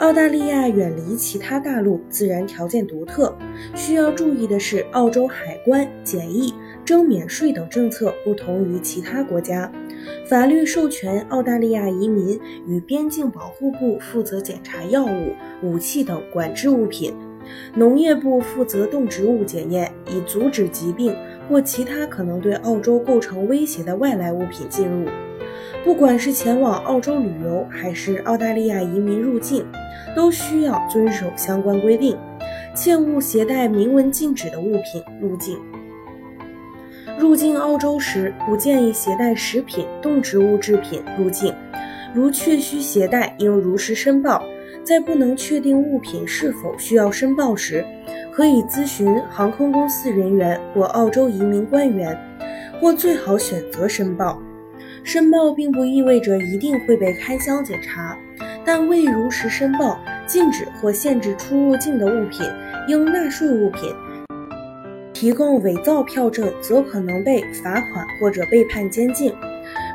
澳大利亚远离其他大陆，自然条件独特。需要注意的是，澳洲海关、检疫、征免税等政策不同于其他国家。法律授权澳大利亚移民与边境保护部负责检查药物、武器等管制物品，农业部负责动植物检验，以阻止疾病或其他可能对澳洲构成威胁的外来物品进入。不管是前往澳洲旅游，还是澳大利亚移民入境，都需要遵守相关规定，切勿携带明文禁止的物品入境。入境澳洲时，不建议携带食品、动植物制品入境，如确需携带，应如实申报。在不能确定物品是否需要申报时，可以咨询航空公司人员或澳洲移民官员，或最好选择申报。申报并不意味着一定会被开箱检查，但未如实申报、禁止或限制出入境的物品，应纳税物品。提供伪造票证，则可能被罚款或者被判监禁。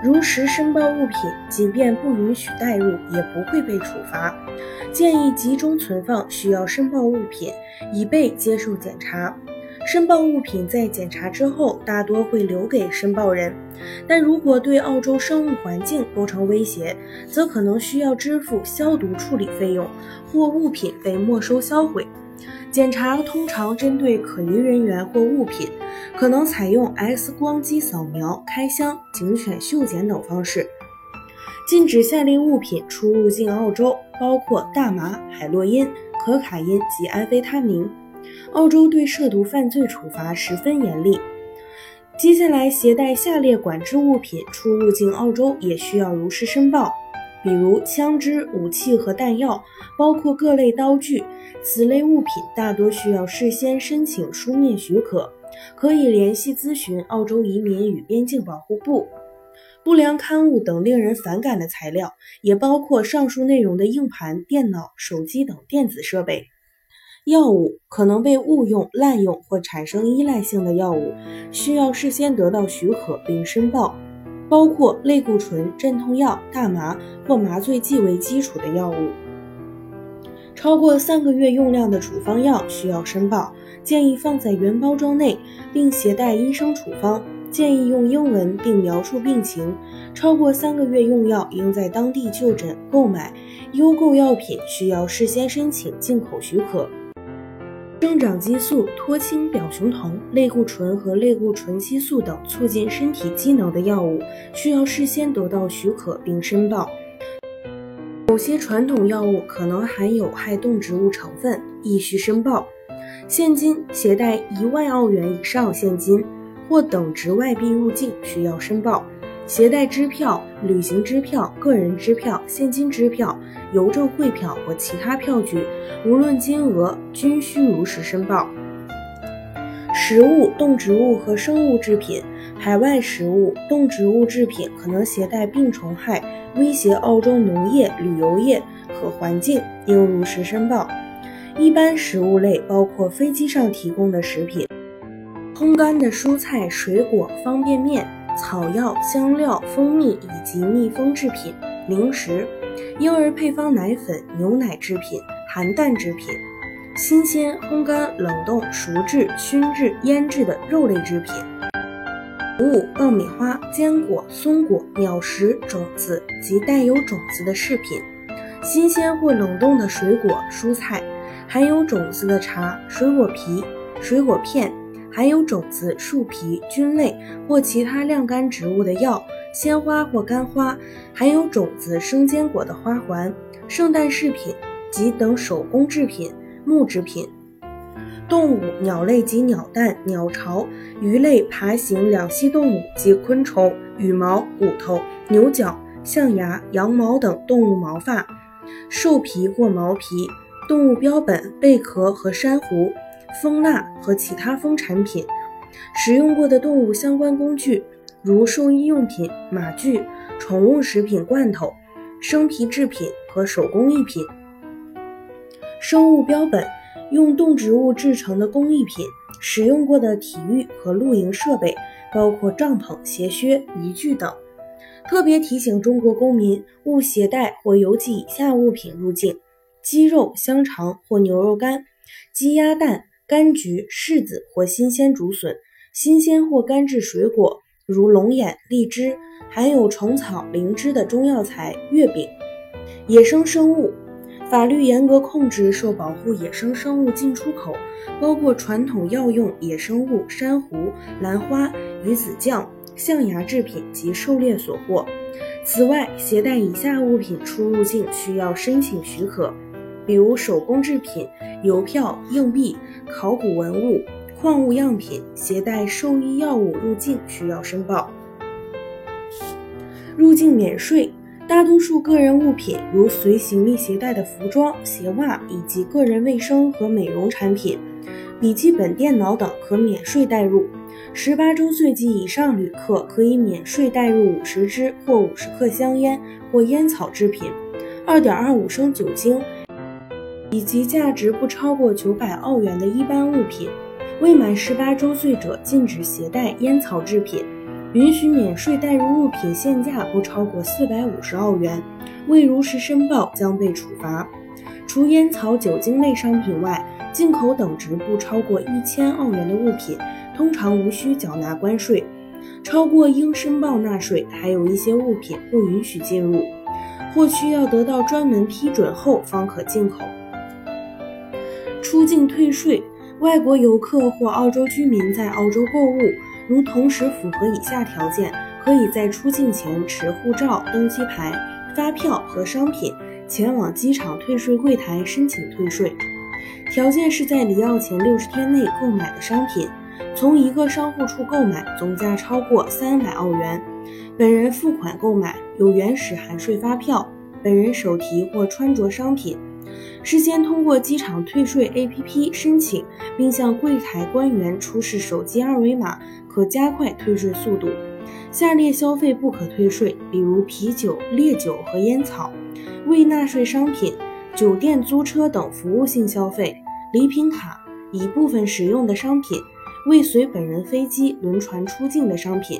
如实申报物品，即便不允许带入，也不会被处罚。建议集中存放需要申报物品，以备接受检查。申报物品在检查之后大多会留给申报人，但如果对澳洲生物环境构成威胁，则可能需要支付消毒处理费用或物品被没收销毁。检查通常针对可疑人员或物品，可能采用 X 光机扫描、开箱、警犬嗅检等方式。禁止下列物品出入境澳洲，包括大麻、海洛因、可卡因及安非他明。澳洲对涉毒犯罪处罚十分严厉。接下来，携带下列管制物品出入境澳洲也需要如实申报，比如枪支、武器和弹药，包括各类刀具。此类物品大多需要事先申请书面许可，可以联系咨询澳洲移民与边境保护部。不良刊物等令人反感的材料，也包括上述内容的硬盘、电脑、手机等电子设备。药物可能被误用、滥用或产生依赖性的药物，需要事先得到许可并申报，包括类固醇、镇痛药、大麻或麻醉剂为基础的药物。超过三个月用量的处方药需要申报，建议放在原包装内，并携带医生处方，建议用英文并描述病情。超过三个月用药应在当地就诊购买。优购药品需要事先申请进口许可。生长激素、脱氢表雄酮、类固醇和类固醇激素等促进身体机能的药物，需要事先得到许可并申报。某些传统药物可能含有害动植物成分，亦需申报。现金携带一万澳元以上现金或等值外币入境需要申报。携带支票、旅行支票、个人支票、现金支票、邮政汇票或其他票据，无论金额，均需如实申报。食物、动植物和生物制品，海外食物、动植物制品可能携带病虫害，威胁澳洲农业、旅游业和环境，应如实申报。一般食物类包括飞机上提供的食品、烘干的蔬菜、水果、方便面。草药、香料、蜂蜜以及密封制品、零食、婴儿配方奶粉、牛奶制品、含蛋制品、新鲜、烘干、冷冻、熟制、熏制、腌制的肉类制品、五、爆米花、坚果、松果、鸟食、种子及带有种子的饰品、新鲜或冷冻的水果、蔬菜、含有种子的茶、水果皮、水果片。含有种子、树皮、菌类或其他晾干植物的药、鲜花或干花，含有种子、生坚果的花环、圣诞饰品及等手工制品、木制品。动物、鸟类及鸟蛋、鸟巢、鱼类、爬行两栖动物及昆虫、羽毛、骨头、牛角、象牙、羊毛等动物毛发、兽皮或毛皮、动物标本、贝壳和珊瑚、蜂蜡和其他蜂产品、使用过的动物相关工具，如兽医用品、马具、宠物食品罐头、生皮制品和手工艺品。生物标本，用动植物制成的工艺品。使用过的体育和露营设备，包括帐篷、鞋靴、渔具等。特别提醒中国公民勿携带或邮寄以下物品入境：鸡肉、香肠或牛肉干、鸡鸭蛋、柑橘、柿子或新鲜竹笋、新鲜或干制水果，如龙眼、荔枝，含有虫草、灵芝的中药材、月饼、野生生物。法律严格控制受保护野生生物进出口，包括传统药用野生物、珊瑚、兰花、鱼子酱、象牙制品及狩猎所获。此外，携带以下物品出入境需要申请许可，比如手工制品、邮票、硬币、考古文物、矿物样品。携带兽医药物入境需要申报。入境免税。大多数个人物品，如随行李携带的服装、鞋袜以及个人卫生和美容产品、笔记本电脑等，可免税带入。十八周岁及以上旅客可以免税带入五十支或五十克香烟或烟草制品、二点二五升酒精以及价值不超过九百澳元的一般物品。未满十八周岁者禁止携带烟草制品。允许免税带入物品限价不超过四百五十澳元，未如实申报将被处罚。除烟草、酒精类商品外，进口等值不超过一千澳元的物品，通常无需缴纳关税；超过应申报纳税。还有一些物品不允许进入，或需要得到专门批准后方可进口。出境退税，外国游客或澳洲居民在澳洲购物。如同时符合以下条件，可以在出境前持护照、登机牌、发票和商品前往机场退税柜台申请退税。条件是在离澳前六十天内购买的商品，从一个商户处购买，总价超过三百澳元，本人付款购买，有原始含税发票，本人手提或穿着商品。事先通过机场退税 APP 申请，并向柜台官员出示手机二维码，可加快退税速度。下列消费不可退税，比如啤酒、烈酒和烟草、未纳税商品、酒店租车等服务性消费、礼品卡、已部分使用的商品、未随本人飞机、轮船出境的商品。